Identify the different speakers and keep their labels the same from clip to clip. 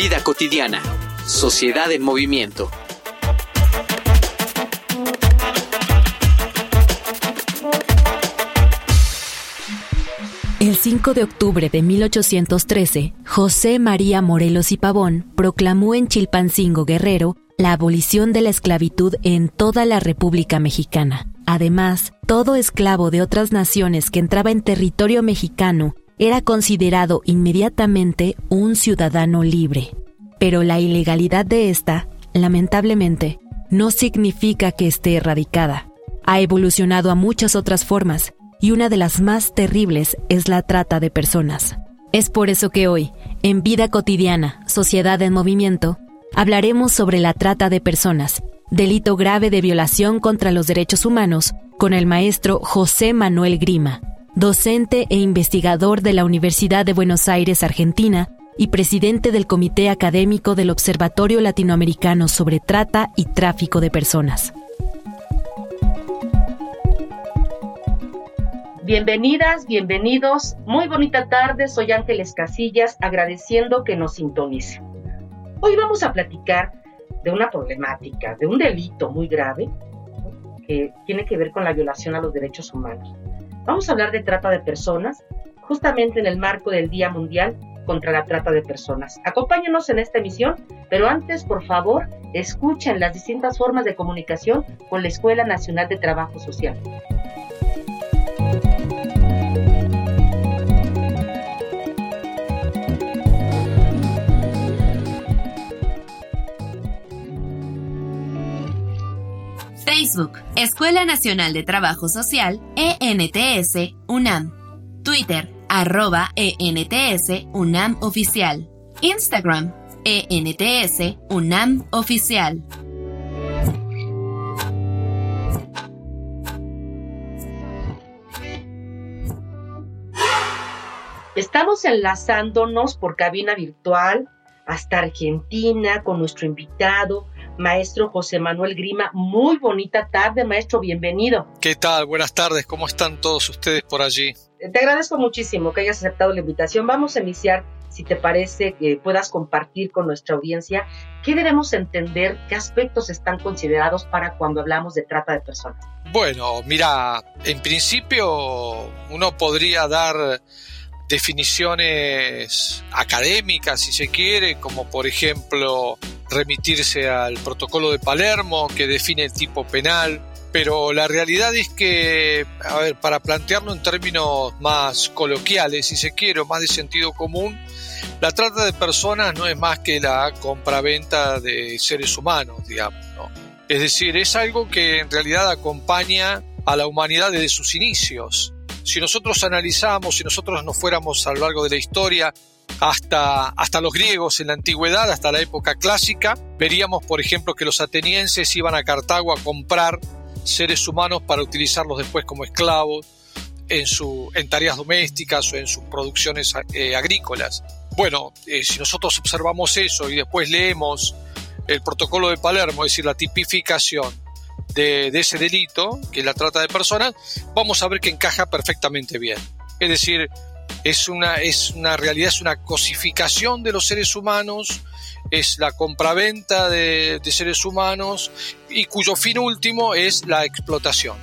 Speaker 1: Vida cotidiana. Sociedad en movimiento.
Speaker 2: El 5 de octubre de 1813, José María Morelos y Pavón proclamó en Chilpancingo Guerrero la abolición de la esclavitud en toda la República Mexicana. Además, todo esclavo de otras naciones que entraba en territorio mexicano era considerado inmediatamente un ciudadano libre. Pero la ilegalidad de esta, lamentablemente, no significa que esté erradicada. Ha evolucionado a muchas otras formas y una de las más terribles es la trata de personas. Es por eso que hoy, en Vida Cotidiana, Sociedad en Movimiento, hablaremos sobre la trata de personas, delito grave de violación contra los derechos humanos, con el maestro José Manuel Grima, docente e investigador de la Universidad de Buenos Aires, Argentina, y presidente del Comité Académico del Observatorio Latinoamericano sobre Trata y Tráfico de Personas.
Speaker 3: Bienvenidas, bienvenidos. Muy bonita tarde, soy Ángeles Casillas, agradeciendo que nos sintonicen. Hoy vamos a platicar de una problemática, de un delito muy grave que tiene que ver con la violación a los derechos humanos. Vamos a hablar de trata de personas, justamente en el marco del Día Mundial contra la Trata de Personas. Acompáñenos en esta emisión, pero antes, por favor, escuchen las distintas formas de comunicación con la Escuela Nacional de Trabajo Social.
Speaker 4: Facebook, Escuela Nacional de Trabajo Social, ENTS, UNAM. Twitter, arroba ENTS, UNAM Oficial. Instagram, ENTS, UNAM Oficial.
Speaker 3: Estamos enlazándonos por cabina virtual hasta Argentina con nuestro invitado, maestro José Manuel Grima. Muy bonita tarde, maestro, bienvenido.
Speaker 5: ¿Qué tal? Buenas tardes, ¿cómo están todos ustedes por allí?
Speaker 3: Te agradezco muchísimo que hayas aceptado la invitación. Vamos a iniciar, si te parece, que puedas compartir con nuestra audiencia qué debemos entender, qué aspectos están considerados para cuando hablamos de trata de personas.
Speaker 5: Bueno, mira, en principio uno podría dar definiciones académicas, si se quiere, como por ejemplo remitirse al protocolo de Palermo que define el tipo penal, pero la realidad es que, a ver, para plantearlo en términos más coloquiales, si se quiere, o más de sentido común, la trata de personas no es más que la compraventa de seres humanos, digamos. Es decir, es algo que en realidad acompaña a la humanidad desde sus inicios. Si nosotros analizamos, si nosotros nos fuéramos a lo largo de la historia hasta, hasta los griegos en la antigüedad, hasta la época clásica, veríamos, por ejemplo, que los atenienses iban a Cartago a comprar seres humanos para utilizarlos después como esclavos en, su, en tareas domésticas o en sus producciones eh, agrícolas. Bueno, eh, si nosotros observamos eso y después leemos el protocolo de Palermo, es decir, la tipificación de, ese delito, que es la trata de personas, vamos a ver que encaja perfectamente bien. Es decir, es una, es una realidad, es una cosificación de los seres humanos, es la compraventa de, de seres humanos y cuyo fin último es la explotación.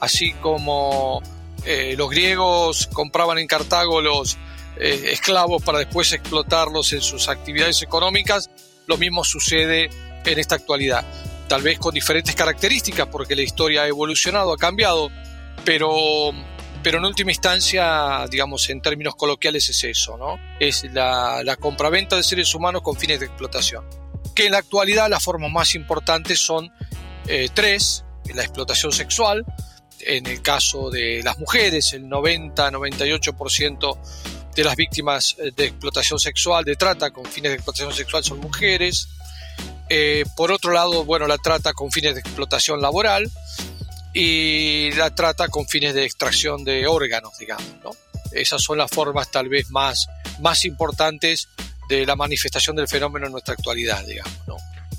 Speaker 5: Así como eh, los griegos compraban en Cartago los eh, esclavos para después explotarlos en sus actividades económicas, lo mismo sucede en esta actualidad. Tal vez con diferentes características porque la historia ha evolucionado, ha cambiado, pero pero en última instancia, digamos, en términos coloquiales es eso, ¿no? Es la, la compraventa de seres humanos con fines de explotación. Que en la actualidad las formas más importantes son eh, tres, la explotación sexual, en el caso de las mujeres, el 90-98% de las víctimas eh, de explotación sexual, de trata con fines de explotación sexual son mujeres. Eh, por otro lado, bueno, la trata con fines de explotación laboral y la trata con fines de extracción de órganos, digamos, ¿no? Esas son las formas tal vez más, más importantes de la manifestación del fenómeno en nuestra actualidad, digamos, ¿no?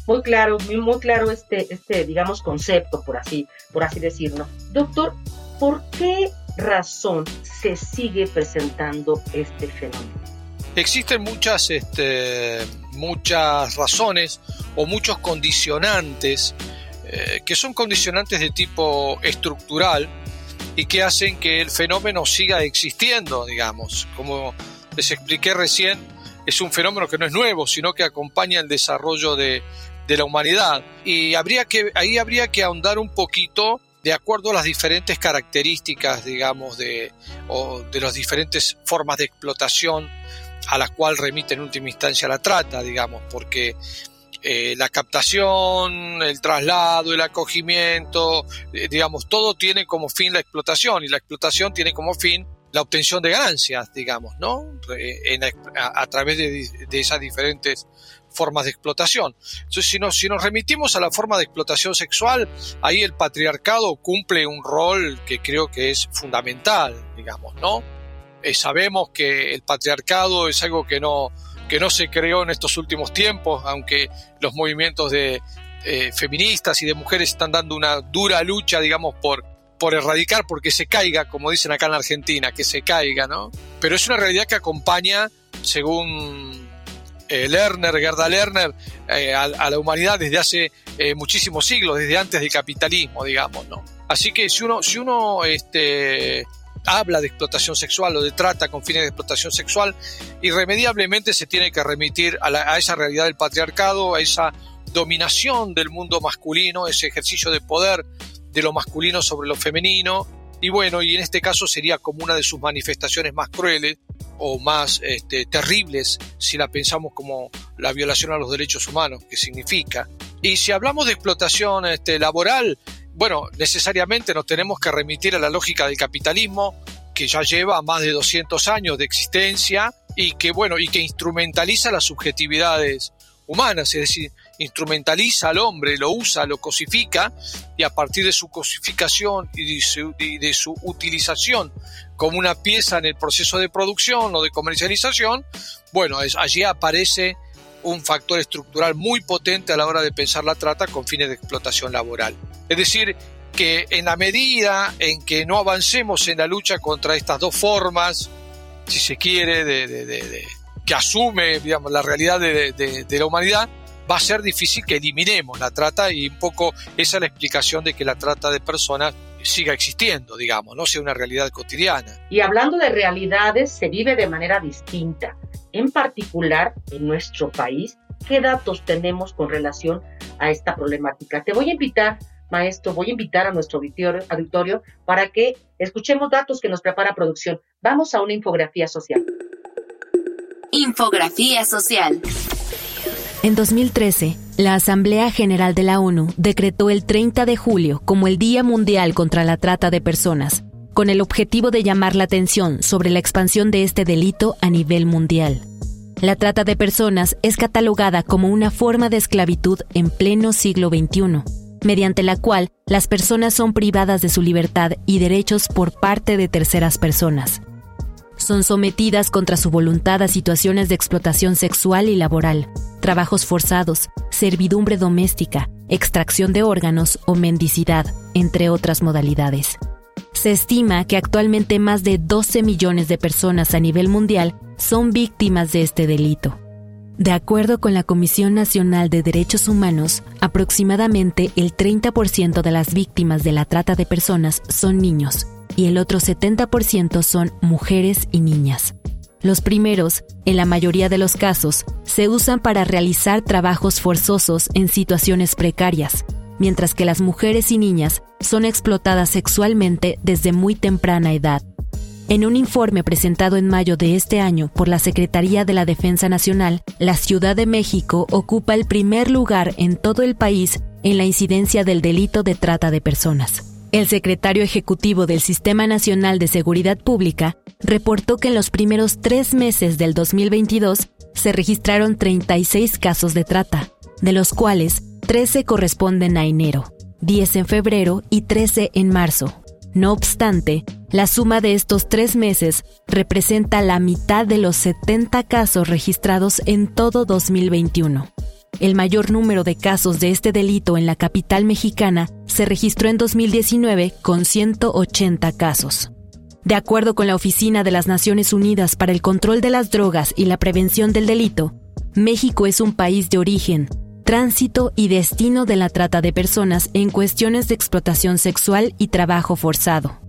Speaker 3: Muy claro, muy, muy claro este, este, digamos, concepto, por así, por así decirlo. Doctor, ¿por qué razón se sigue presentando este fenómeno?
Speaker 5: Existen muchas, este, muchas razones o muchos condicionantes eh, que son condicionantes de tipo estructural y que hacen que el fenómeno siga existiendo, digamos. Como les expliqué recién, es un fenómeno que no es nuevo, sino que acompaña el desarrollo de, de la humanidad. Y habría que, ahí habría que ahondar un poquito de acuerdo a las diferentes características, digamos, de, o de las diferentes formas de explotación a las cuales remite en última instancia la trata, digamos, porque eh, la captación, el traslado, el acogimiento, eh, digamos, todo tiene como fin la explotación y la explotación tiene como fin la obtención de ganancias, digamos, ¿no? a, través de, esas diferentes formas de explotación. Entonces, si nos remitimos a la forma de explotación sexual, ahí el patriarcado cumple un rol que creo que es fundamental, digamos, ¿no? Eh, sabemos que el patriarcado es algo que no, que no se creó en estos últimos tiempos, aunque los movimientos de eh, feministas y de mujeres están dando una dura lucha, digamos, por, por erradicar, porque se caiga, como dicen acá en la Argentina, que se caiga, ¿no? Pero es una realidad que acompaña, según eh, Lerner, Gerda Lerner, eh, a, la humanidad desde hace muchísimos siglos, desde antes del capitalismo, digamos, ¿no? Así que si uno, si uno este, habla de explotación sexual o de trata con fines de explotación sexual, irremediablemente se tiene que remitir a, esa realidad del patriarcado, a esa dominación del mundo masculino, ese ejercicio de poder de lo masculino sobre lo femenino, y bueno, y en este caso sería como una de sus manifestaciones más crueles o más este, terribles si la pensamos como la violación a los derechos humanos, que significa. Y si hablamos de explotación este, laboral, bueno, necesariamente nos tenemos que remitir a la lógica del capitalismo, que ya lleva más de 200 años de existencia y que, bueno, y que instrumentaliza las subjetividades humanas, es decir, instrumentaliza al hombre, lo usa, lo cosifica y a partir de su cosificación y de su, utilización como una pieza en el proceso de producción o de comercialización, bueno, allí aparece un factor estructural muy potente a la hora de pensar la trata con fines de explotación laboral. Es decir, que en la medida en que no avancemos en la lucha contra estas dos formas, si se quiere, de, que asume digamos, la realidad de, la humanidad, va a ser difícil que eliminemos la trata y un poco esa es la explicación de que la trata de personas siga existiendo, digamos, no sea una realidad cotidiana.
Speaker 3: Y hablando de realidades, se vive de manera distinta en particular en nuestro país, qué datos tenemos con relación a esta problemática. Te voy a invitar, maestro, voy a invitar a nuestro auditorio, para que escuchemos datos que nos prepara producción. Vamos a una infografía social.
Speaker 4: Infografía social.
Speaker 2: En 2013, la Asamblea General de la ONU decretó el 30 de julio como el Día Mundial contra la Trata de Personas con el objetivo de llamar la atención sobre la expansión de este delito a nivel mundial. La trata de personas es catalogada como una forma de esclavitud en pleno siglo XXI, mediante la cual las personas son privadas de su libertad y derechos por parte de terceras personas. Son sometidas contra su voluntad a situaciones de explotación sexual y laboral, trabajos forzados, servidumbre doméstica, extracción de órganos o mendicidad, entre otras modalidades. Se estima que actualmente más de 12 millones de personas a nivel mundial son víctimas de este delito. De acuerdo con la Comisión Nacional de Derechos Humanos, aproximadamente el 30% de las víctimas de la trata de personas son niños y el otro 70% son mujeres y niñas. Los primeros, en la mayoría de los casos, se usan para realizar trabajos forzosos en situaciones precarias, mientras que las mujeres y niñas son explotadas sexualmente desde muy temprana edad. En un informe presentado en mayo de este año por la Secretaría de la Defensa Nacional, la Ciudad de México ocupa el primer lugar en todo el país en la incidencia del delito de trata de personas. El secretario ejecutivo del Sistema Nacional de Seguridad Pública reportó que en los primeros tres meses del 2022 se registraron 36 casos de trata, de los cuales 13 corresponden a enero, 10 en febrero y 13 en marzo. No obstante, la suma de estos tres meses representa la mitad de los 70 casos registrados en todo 2021. El mayor número de casos de este delito en la capital mexicana se registró en 2019 con 180 casos. De acuerdo con la Oficina de las Naciones Unidas para el Control de las Drogas y la Prevención del Delito, México es un país de origen, tránsito y destino de la trata de personas en cuestiones de explotación sexual y trabajo forzado.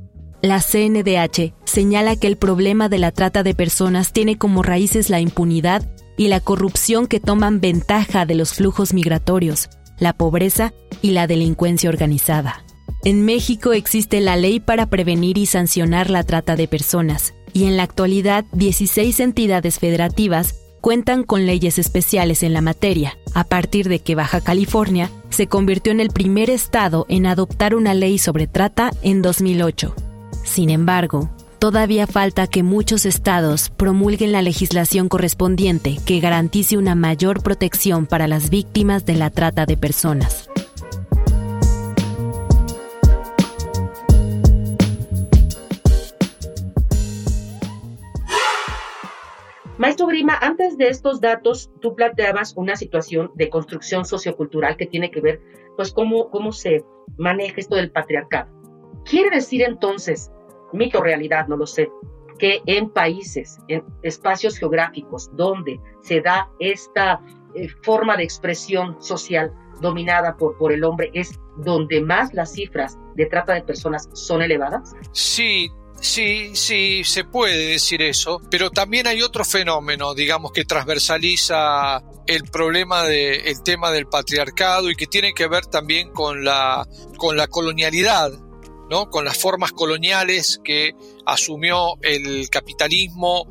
Speaker 2: La CNDH señala que el problema de la trata de personas tiene como raíces la impunidad y la corrupción que toman ventaja de los flujos migratorios, la pobreza y la delincuencia organizada. En México existe la ley para prevenir y sancionar la trata de personas, y en la actualidad 16 entidades federativas cuentan con leyes especiales en la materia, a partir de que Baja California se convirtió en el primer estado en adoptar una ley sobre trata en 2008. Sin embargo, todavía falta que muchos estados promulguen la legislación correspondiente que garantice una mayor protección para las víctimas de la trata de personas.
Speaker 3: Maestro Grima, antes de estos datos, tú planteabas una situación de construcción sociocultural que tiene que ver, pues, cómo, cómo se maneja esto del patriarcado. Quiere decir entonces mito realidad, no lo sé, que en países, en espacios geográficos donde se da esta eh, forma de expresión social dominada por, por el hombre, es donde más las cifras de trata de personas son elevadas?
Speaker 5: Sí, Sí, sí, se puede decir eso, pero también hay otro fenómeno, digamos, que transversaliza el problema del tema del patriarcado y que tiene que ver también con la, con la colonialidad con las formas coloniales que asumió el capitalismo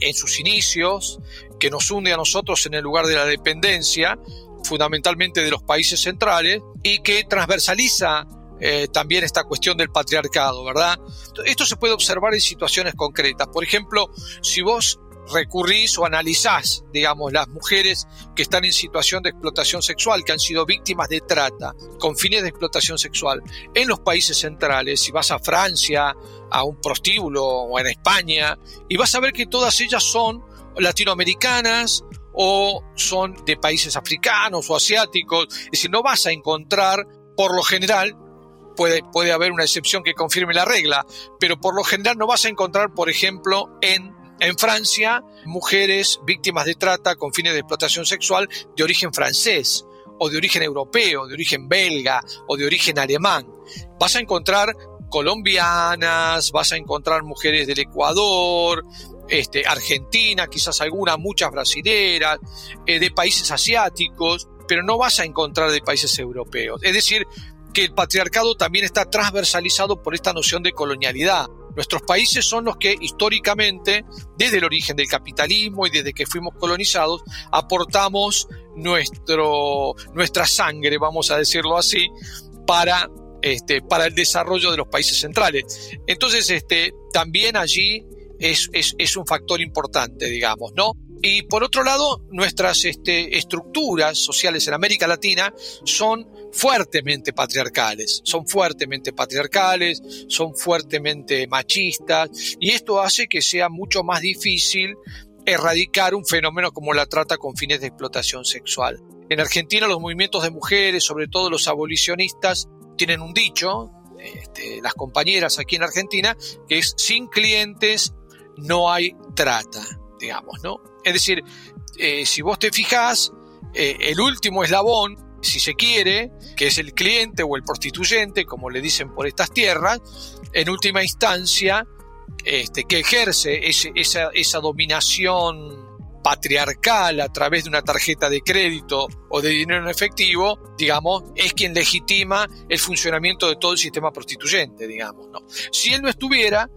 Speaker 5: en sus inicios, que nos hunde a nosotros en el lugar de la dependencia, fundamentalmente de los países centrales, y que transversaliza eh, también esta cuestión del patriarcado, ¿verdad? Esto se puede observar en situaciones concretas. Por ejemplo, si vos recurrís o analizás, digamos, las mujeres que están en situación de explotación sexual, que han sido víctimas de trata con fines de explotación sexual en los países centrales, si vas a Francia, a un prostíbulo o en España, y vas a ver que todas ellas son latinoamericanas o son de países africanos o asiáticos, es decir, no vas a encontrar, por lo general, Puede, puede, haber una excepción que confirme la regla, pero por lo general no vas a encontrar, por ejemplo, en en Francia, mujeres víctimas de trata con fines de explotación sexual de origen francés, o de origen europeo, de origen belga, o de origen alemán. Vas a encontrar colombianas, vas a encontrar mujeres del Ecuador, este, Argentina, quizás algunas, muchas brasileras, eh, de países asiáticos, pero no vas a encontrar de países europeos. Es decir, que el patriarcado también está transversalizado por esta noción de colonialidad. Nuestros países son los que históricamente, desde el origen del capitalismo y desde que fuimos colonizados, aportamos nuestro, nuestra sangre, vamos a decirlo así, para, este, para el desarrollo de los países centrales. Entonces, este, también allí es, es, es un factor importante, digamos, ¿no? Y por otro lado, nuestras este, estructuras sociales en América Latina son fuertemente patriarcales, son fuertemente patriarcales, son fuertemente machistas, y esto hace que sea mucho más difícil erradicar un fenómeno como la trata con fines de explotación sexual. En Argentina los movimientos de mujeres, sobre todo los abolicionistas, tienen un dicho, este, las compañeras aquí en Argentina, que es sin clientes no hay trata, digamos, ¿no? Es decir, eh, si vos te fijás, eh, el último eslabón, si se quiere, que es el cliente o el prostituyente, como le dicen por estas tierras, en última instancia, este, que ejerce esa, esa dominación patriarcal a través de una tarjeta de crédito o de dinero en efectivo, digamos, es quien legitima el funcionamiento de todo el sistema prostituyente, digamos. ¿no? Si él no estuviera,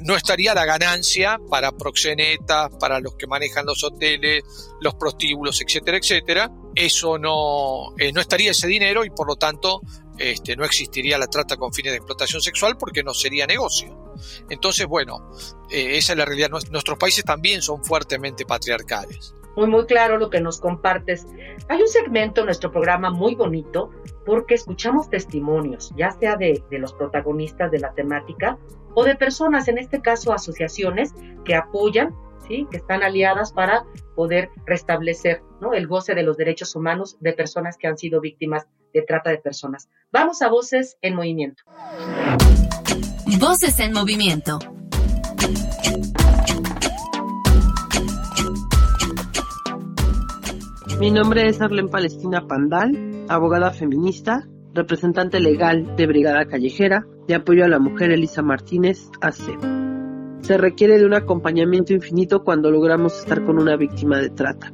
Speaker 5: no estaría la ganancia para proxenetas, para los que manejan los hoteles, los prostíbulos, etcétera, etcétera. Eso no, eh, no estaría ese dinero y por lo tanto este, no existiría la trata con fines de explotación sexual porque no sería negocio. Entonces, bueno, eh, esa es la realidad. Nuestros países también son fuertemente patriarcales.
Speaker 3: Muy, muy claro lo que nos compartes. Hay un segmento en nuestro programa muy bonito porque escuchamos testimonios, ya sea de, de los protagonistas de la temática o de personas, en este caso asociaciones, que apoyan ¿Sí? que están aliadas para poder restablecer ¿no? el goce de los derechos humanos de personas que han sido víctimas de trata de personas. Vamos a Voces en Movimiento.
Speaker 4: Voces en Movimiento.
Speaker 6: Mi nombre es Arlen Palestina Pandal, abogada feminista, representante legal de Brigada Callejera, de apoyo a la mujer Elisa Martínez AC. Se requiere de un acompañamiento infinito cuando logramos estar con una víctima de trata.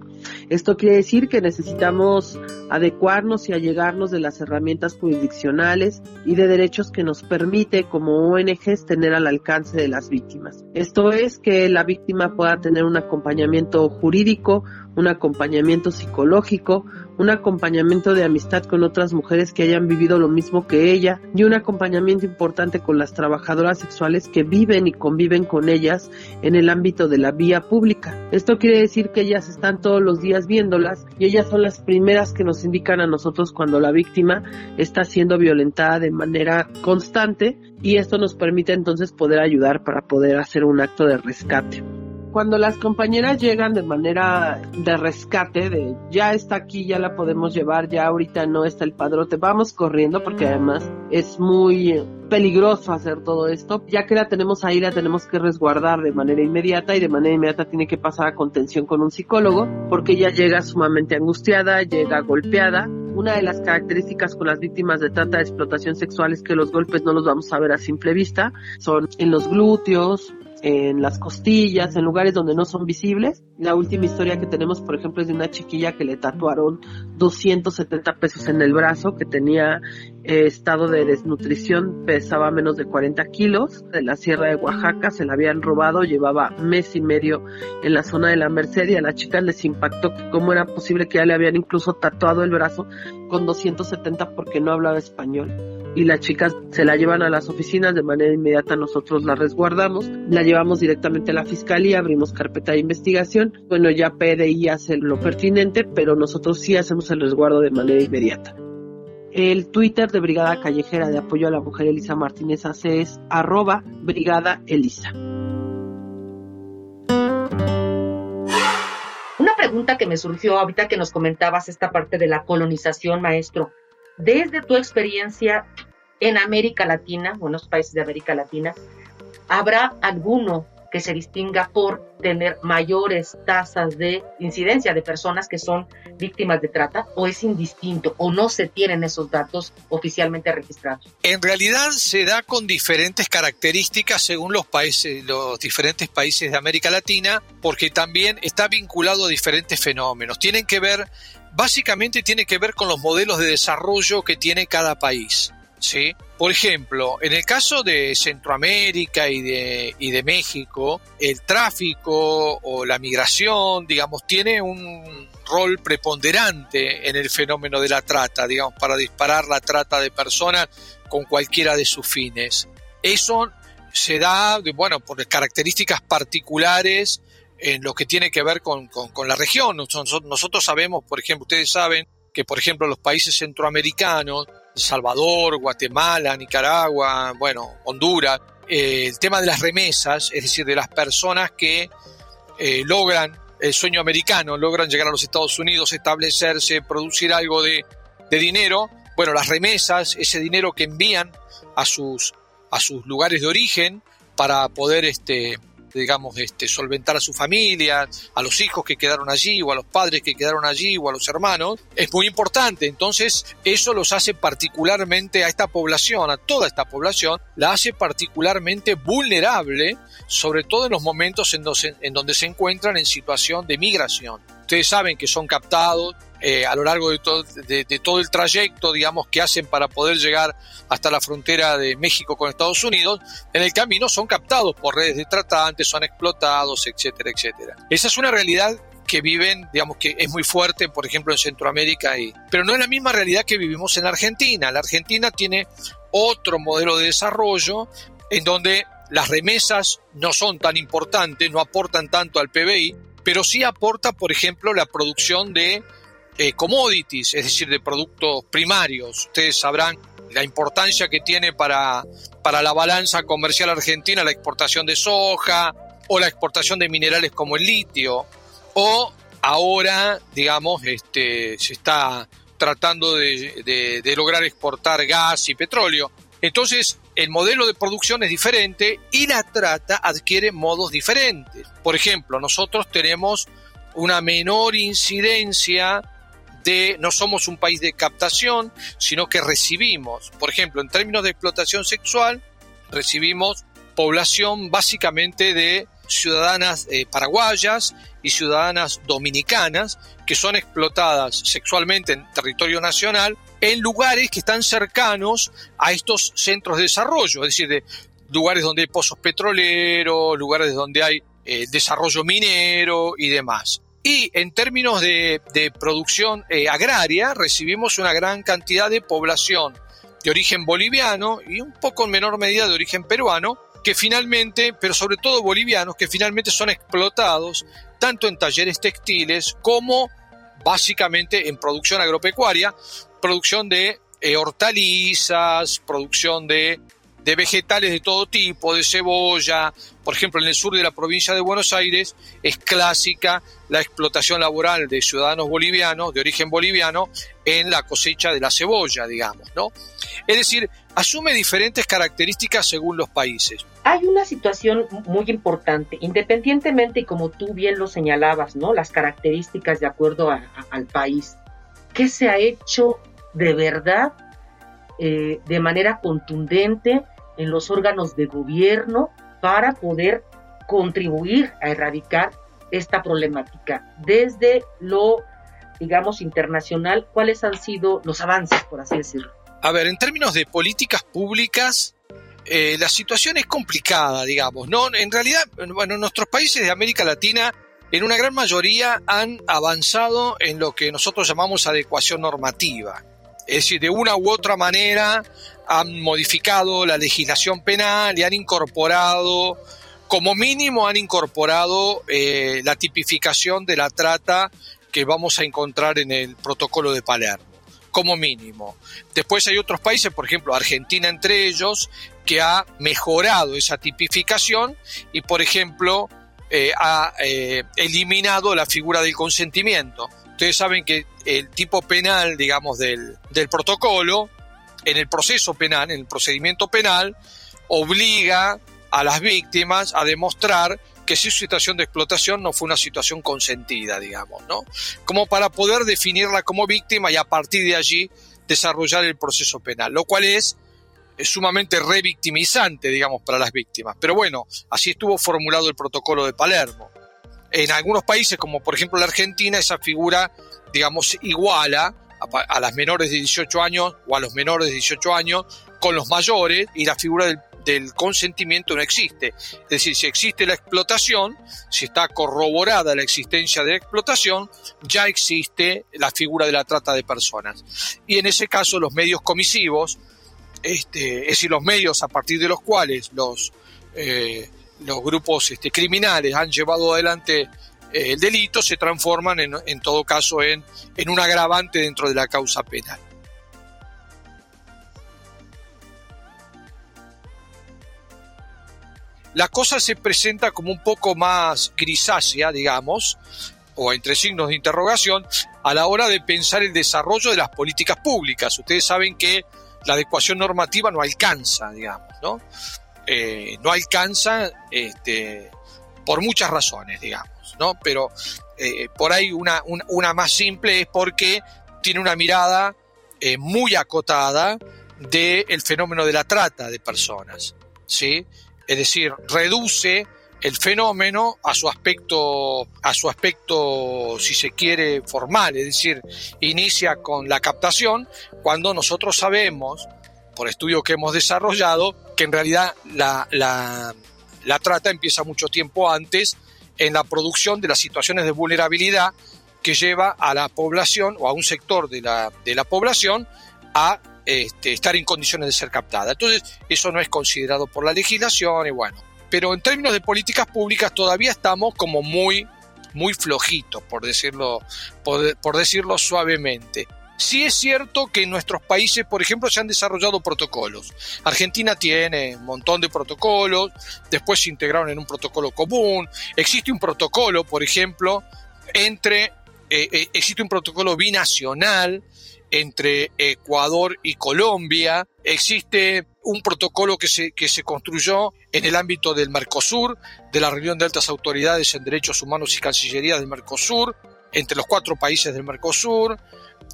Speaker 6: Esto quiere decir que necesitamos adecuarnos y allegarnos de las herramientas jurisdiccionales y de derechos que nos permite como ONGs tener al alcance de las víctimas. Esto es que la víctima pueda tener un acompañamiento jurídico, un acompañamiento psicológico, un acompañamiento de amistad con otras mujeres que hayan vivido lo mismo que ella y un acompañamiento importante con las trabajadoras sexuales que viven y conviven con ellas en el ámbito de la vía pública. Esto quiere decir que ellas están todos los días viéndolas y ellas son las primeras que nos indican a nosotros cuando la víctima está siendo violentada de manera constante y esto nos permite entonces poder ayudar para poder hacer un acto de rescate cuando las compañeras llegan de manera de rescate, de ya está aquí, ya la podemos llevar, ya ahorita no está el padrote, vamos corriendo porque además es muy peligroso hacer todo esto. Ya que la tenemos ahí, la tenemos que resguardar de manera inmediata y de manera inmediata tiene que pasar a contención con un psicólogo porque ella llega sumamente angustiada, llega golpeada. Una de las características con las víctimas de trata de explotación sexual es que los golpes no los vamos a ver a simple vista, son en los glúteos, en las costillas, en lugares donde no son visibles. La última historia que tenemos, por ejemplo, es de una chiquilla que le tatuaron 270 pesos en el brazo, que tenía eh, estado de desnutrición, pesaba menos de 40 kilos, de la Sierra de Oaxaca, se la habían robado, llevaba mes y medio en la zona de la Merced y a la chica les impactó que cómo era posible que ya le habían incluso tatuado el brazo con 270 porque no hablaba español. Y las chicas se la llevan a las oficinas de manera inmediata nosotros la resguardamos, la llevamos directamente a la fiscalía, abrimos carpeta de investigación, bueno ya PDI hace lo pertinente, pero nosotros sí hacemos el resguardo de manera inmediata. El Twitter de Brigada Callejera de Apoyo a la Mujer Elisa Martínez hace es arroba Brigada Elisa.
Speaker 3: Una pregunta que me surgió ahorita que nos comentabas esta parte de la colonización, maestro. Desde tu experiencia en América Latina, o en los países de América Latina, ¿habrá alguno que se distinga por tener mayores tasas de incidencia de personas que son víctimas de trata o es indistinto o no se tienen esos datos oficialmente registrados?
Speaker 5: En realidad se da con diferentes características según los países, los diferentes países de América Latina, porque también está vinculado a diferentes fenómenos. Tienen que ver básicamente tiene que ver con los modelos de desarrollo que tiene cada país. ¿sí? Por ejemplo, en el caso de Centroamérica y de, y de México, el tráfico o la migración, digamos, tiene un rol preponderante en el fenómeno de la trata, digamos, para disparar la trata de personas con cualquiera de sus fines. Eso se da, bueno, por características particulares en lo que tiene que ver con, la región. Nosotros sabemos, por ejemplo, ustedes saben que, por ejemplo, los países centroamericanos, Salvador, Guatemala, Nicaragua, bueno, Honduras, eh, el tema de las remesas, es decir, de las personas que eh, logran el sueño americano, logran llegar a los Estados Unidos, establecerse, producir algo de, de dinero, bueno, las remesas, ese dinero que envían a sus, a sus lugares de origen para poder este, digamos, este, solventar a su familia, a los hijos que quedaron allí, o a los padres que quedaron allí, o a los hermanos, es muy importante. Entonces, eso los hace particularmente a esta población, a toda esta población, la hace particularmente vulnerable, sobre todo en los momentos en, en donde se encuentran en situación de migración. Ustedes saben que son captados, eh, a lo largo de todo, el trayecto, digamos, que hacen para poder llegar hasta la frontera de México con Estados Unidos, en el camino son captados por redes de tratantes, son explotados, etcétera, etcétera. Esa es una realidad que viven, digamos que es muy fuerte, por ejemplo, en Centroamérica, y, pero no es la misma realidad que vivimos en Argentina. La Argentina tiene otro modelo de desarrollo en donde las remesas no son tan importantes, no aportan tanto al PBI, pero sí aporta, por ejemplo, la producción de eh, commodities, es decir, de productos primarios. Ustedes sabrán la importancia que tiene para, para la balanza comercial argentina la exportación de soja o la exportación de minerales como el litio. O ahora, digamos, este, se está tratando de, de lograr exportar gas y petróleo. Entonces, el modelo de producción es diferente y la trata adquiere modos diferentes. Por ejemplo, nosotros tenemos una menor incidencia de, no somos un país de captación, sino que recibimos, por ejemplo, en términos de explotación sexual, recibimos población básicamente de ciudadanas eh, paraguayas y ciudadanas dominicanas que son explotadas sexualmente en territorio nacional en lugares que están cercanos a estos centros de desarrollo, es decir, de lugares donde hay pozos petroleros, lugares donde hay eh, desarrollo minero y demás. Y en términos de, producción eh, agraria, recibimos una gran cantidad de población de origen boliviano y un poco en menor medida de origen peruano, que finalmente, pero sobre todo bolivianos, que finalmente son explotados tanto en talleres textiles como básicamente en producción agropecuaria, producción de eh, hortalizas, producción de de vegetales de todo tipo, de cebolla. Por ejemplo, en el sur de la provincia de Buenos Aires es clásica la explotación laboral de ciudadanos bolivianos, de origen boliviano, en la cosecha de la cebolla, digamos, ¿no? Es decir, asume diferentes características según los países.
Speaker 3: Hay una situación muy importante, independientemente, y como tú bien lo señalabas, ¿no? Las características de acuerdo al país. ¿Qué se ha hecho de verdad eh, de manera contundente en los órganos de gobierno para poder contribuir a erradicar esta problemática. Desde lo, digamos, internacional, ¿cuáles han sido los avances, por así decirlo?
Speaker 5: A ver, en términos de políticas públicas, eh, la situación es complicada, digamos, ¿no? En realidad, bueno, nuestros países de América Latina, en una gran mayoría, han avanzado en lo que nosotros llamamos adecuación normativa. Es decir, de una u otra manera han modificado la legislación penal y han incorporado, como mínimo han incorporado eh, la tipificación de la trata que vamos a encontrar en el protocolo de Palermo, como mínimo. Después hay otros países, por ejemplo Argentina entre ellos, que ha mejorado esa tipificación y, por ejemplo, eh, ha eh, eliminado la figura del consentimiento. Ustedes saben que el tipo penal, digamos, del, del protocolo en el proceso penal, en el procedimiento penal, obliga a las víctimas a demostrar que su situación de explotación no fue una situación consentida, digamos, ¿no? Como para poder definirla como víctima y a partir de allí desarrollar el proceso penal, lo cual es, es sumamente revictimizante, digamos, para las víctimas. Pero bueno, así estuvo formulado el protocolo de Palermo. En algunos países, como por ejemplo la Argentina, esa figura, digamos, iguala a, las menores de 18 años o a los menores de 18 años con los mayores y la figura del, consentimiento no existe. Es decir, si existe la explotación, si está corroborada la existencia de la explotación, ya existe la figura de la trata de personas. Y en ese caso los medios comisivos, este, es decir, los medios a partir de los cuales los, eh, los grupos este, criminales han llevado adelante el delito se transforman en, en todo caso en, en un agravante dentro de la causa penal. La cosa se presenta como un poco más grisácea, digamos, o entre signos de interrogación, a la hora de pensar el desarrollo de las políticas públicas. Ustedes saben que la adecuación normativa no alcanza, digamos, ¿no? Eh, no alcanza este, por muchas razones, digamos. Pero eh, por ahí una, una, más simple es porque tiene una mirada eh, muy acotada del fenómeno de la trata de personas, ¿sí? Es decir, reduce el fenómeno a su aspecto, a su aspecto, si se quiere, formal, es decir, inicia con la captación, cuando nosotros sabemos, por estudios que hemos desarrollado, que en realidad la, la, la trata empieza mucho tiempo antes en la producción de las situaciones de vulnerabilidad que lleva a la población o a un sector de la, de la población a este, estar en condiciones de ser captada. Entonces, eso no es considerado por la legislación y bueno. Pero en términos de políticas públicas todavía estamos como muy, muy flojitos, por decirlo, por decirlo suavemente. Sí es cierto que en nuestros países, por ejemplo, se han desarrollado protocolos. Argentina tiene un montón de protocolos, después se integraron en un protocolo común. Existe un protocolo, por ejemplo, entre, eh, eh, existe un protocolo binacional entre Ecuador y Colombia. Existe un protocolo que se, que se construyó en el ámbito del Mercosur, de la reunión de altas autoridades en derechos humanos y cancillería del Mercosur, entre los cuatro países del Mercosur.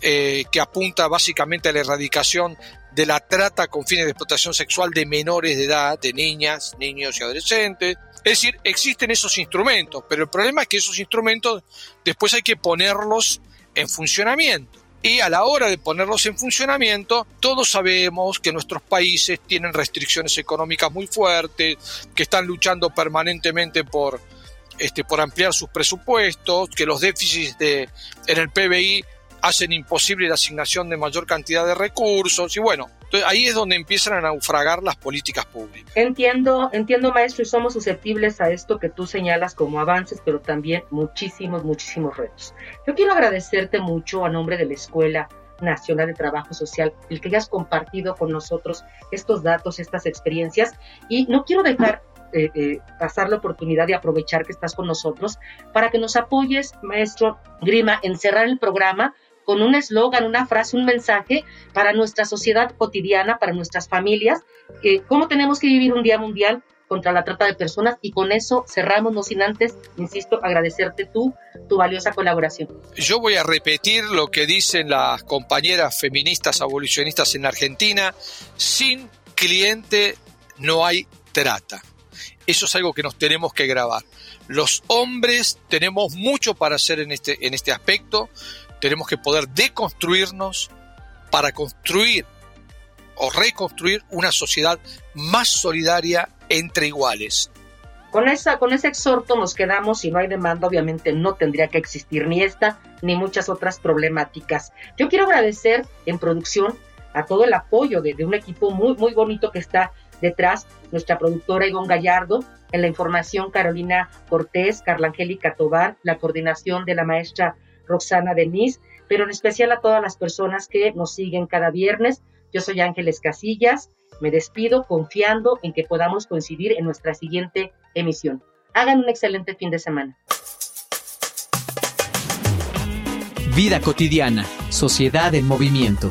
Speaker 5: Eh, que apunta básicamente a la erradicación de la trata con fines de explotación sexual de menores de edad, de niñas, niños y adolescentes. Es decir, existen esos instrumentos, pero el problema es que esos instrumentos después hay que ponerlos en funcionamiento. Y a la hora de ponerlos en funcionamiento, todos sabemos que nuestros países tienen restricciones económicas muy fuertes, que están luchando permanentemente por, este, por ampliar sus presupuestos, que los déficits de, en el PBI hacen imposible la asignación de mayor cantidad de recursos y bueno, ahí es donde empiezan a naufragar las políticas públicas.
Speaker 3: Entiendo, entiendo maestro y somos susceptibles a esto que tú señalas como avances, pero también muchísimos, muchísimos retos. Yo quiero agradecerte mucho a nombre de la Escuela Nacional de Trabajo Social, el que hayas compartido con nosotros estos datos, estas experiencias y no quiero dejar eh, eh, pasar la oportunidad de aprovechar que estás con nosotros para que nos apoyes, maestro Grima, en cerrar el programa con un eslogan, una frase, un mensaje para nuestra sociedad cotidiana, para nuestras familias, que cómo tenemos que vivir un día mundial contra la trata de personas y con eso cerramos, no sin antes, insisto, agradecerte tú, tu valiosa colaboración.
Speaker 5: Yo voy a repetir lo que dicen las compañeras feministas abolicionistas en Argentina, sin cliente no hay trata. Eso es algo que nos tenemos que grabar. Los hombres tenemos mucho para hacer en este, en este aspecto tenemos que poder deconstruirnos para construir o reconstruir una sociedad más solidaria entre iguales.
Speaker 3: Con, esa, con ese exhorto nos quedamos, si no hay demanda, obviamente no tendría que existir ni esta ni muchas otras problemáticas. Yo quiero agradecer en producción a todo el apoyo de, de un equipo muy, muy bonito que está detrás, nuestra productora Ivonne Gallardo, en la información Carolina Cortés, Carla Angélica Tobar, la coordinación de la maestra Roxana Denis, pero en especial a todas las personas que nos siguen cada viernes. Yo soy Ángeles Casillas, me despido confiando en que podamos coincidir en nuestra siguiente emisión. Hagan un excelente fin de semana.
Speaker 1: Vida cotidiana, sociedad en movimiento.